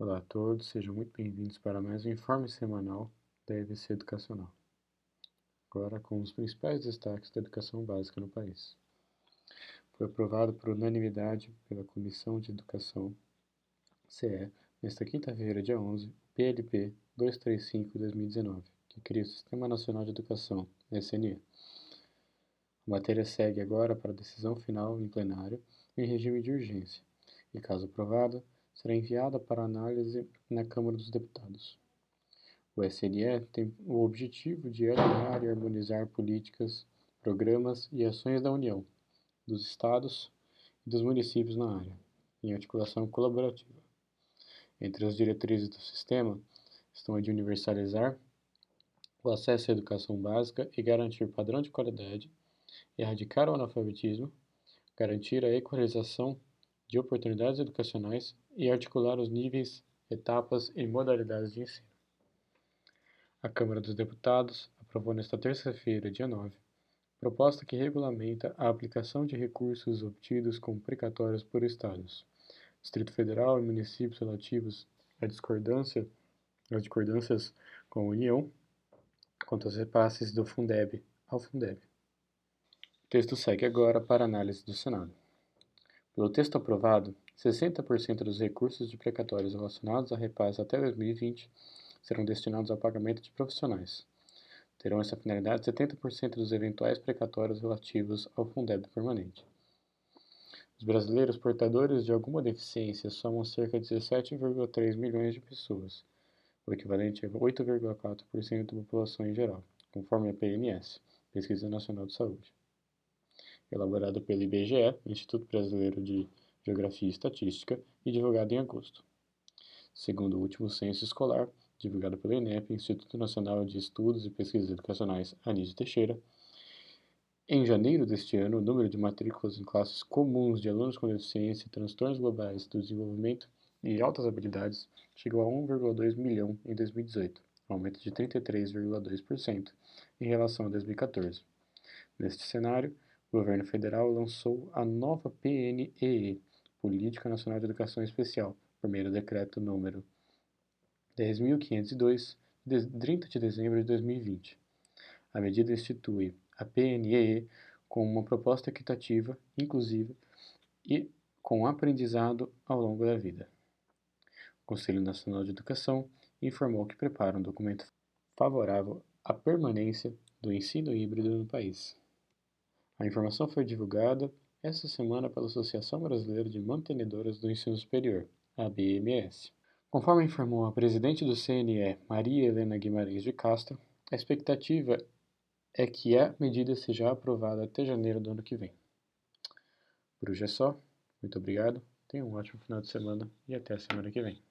Olá a todos, sejam muito bem-vindos para mais um informe semanal da EVC Educacional. Agora com os principais destaques da educação básica no país. Foi aprovado por unanimidade pela Comissão de Educação CE nesta quinta-feira, dia 11, PLP 235-2019, que cria o Sistema Nacional de Educação, SNE. A matéria segue agora para decisão final em plenário em regime de urgência e, caso aprovada, será enviada para análise na Câmara dos Deputados. O SNE tem o objetivo de alinhar e harmonizar políticas, programas e ações da União, dos Estados e dos municípios na área, em articulação colaborativa. Entre as diretrizes do sistema estão a de universalizar o acesso à educação básica e garantir padrão de qualidade, erradicar o analfabetismo, garantir a equalização de oportunidades educacionais e articular os níveis, etapas e modalidades de ensino. A Câmara dos Deputados aprovou nesta terça-feira, dia 9, proposta que regulamenta a aplicação de recursos obtidos com precatórios por estados, Distrito Federal e municípios relativos à discordância, às discordâncias com a União quanto aos repasses do Fundeb ao Fundeb. O texto segue agora para análise do Senado. Pelo texto aprovado, 60% dos recursos de precatórios relacionados a repasse até 2020 serão destinados ao pagamento de profissionais. Terão essa finalidade 70% dos eventuais precatórios relativos ao Fundeb permanente. Os brasileiros portadores de alguma deficiência somam cerca de 17,3 milhões de pessoas, o equivalente a 8,4% da população em geral, conforme a PNS, Pesquisa Nacional de Saúde elaborado pelo IBGE, Instituto Brasileiro de Geografia e Estatística, e divulgado em agosto. Segundo o último censo escolar, divulgado pelo INEP, Instituto Nacional de Estudos e Pesquisas Educacionais Anísio Teixeira, em janeiro deste ano, o número de matrículas em classes comuns de alunos com deficiência, transtornos globais do desenvolvimento e altas habilidades chegou a 1,2 milhão em 2018, aumento de 33,2% em relação a 2014. Neste cenário, o governo federal lançou a nova PNEE, Política Nacional de Educação Especial, do decreto número 10.502, de 30 de dezembro de 2020. A medida institui a PNEE como uma proposta equitativa, inclusiva e com aprendizado ao longo da vida. O Conselho Nacional de Educação informou que prepara um documento favorável à permanência do ensino híbrido no país. A informação foi divulgada esta semana pela Associação Brasileira de Mantenedoras do Ensino Superior, ABMS. Conforme informou a presidente do CNE, Maria Helena Guimarães de Castro, a expectativa é que a medida seja aprovada até janeiro do ano que vem. Por hoje é só. Muito obrigado, tenha um ótimo final de semana e até a semana que vem.